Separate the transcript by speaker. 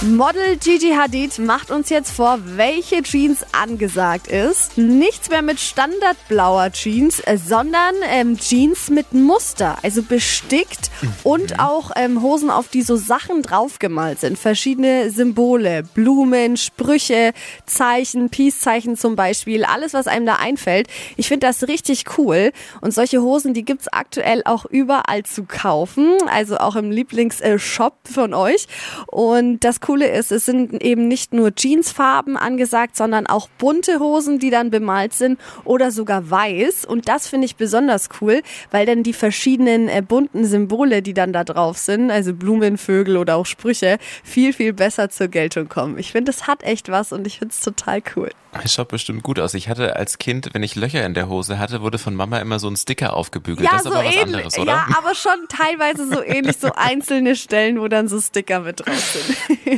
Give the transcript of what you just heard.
Speaker 1: Model Gigi Hadid macht uns jetzt vor, welche Jeans angesagt ist. Nichts mehr mit standardblauer Jeans, äh, sondern ähm, Jeans mit Muster, also bestickt und auch ähm, Hosen, auf die so Sachen draufgemalt sind. Verschiedene Symbole, Blumen, Sprüche, Zeichen, Peace-Zeichen zum Beispiel, alles, was einem da einfällt. Ich finde das richtig cool. Und solche Hosen, die gibt's aktuell auch überall zu kaufen, also auch im Lieblingsshop von euch. Und das Coole ist, es sind eben nicht nur Jeansfarben angesagt, sondern auch bunte Hosen, die dann bemalt sind oder sogar weiß. Und das finde ich besonders cool, weil dann die verschiedenen äh, bunten Symbole, die dann da drauf sind, also Blumen, Vögel oder auch Sprüche, viel, viel besser zur Geltung kommen. Ich finde, es hat echt was und ich finde es total cool.
Speaker 2: Es schaut bestimmt gut aus. Ich hatte als Kind, wenn ich Löcher in der Hose hatte, wurde von Mama immer so ein Sticker aufgebügelt. das ist aber was
Speaker 1: ähnlich.
Speaker 2: anderes, oder?
Speaker 1: Ja, aber schon teilweise so ähnlich, so einzelne Stellen, wo dann so Sticker mit drauf sind.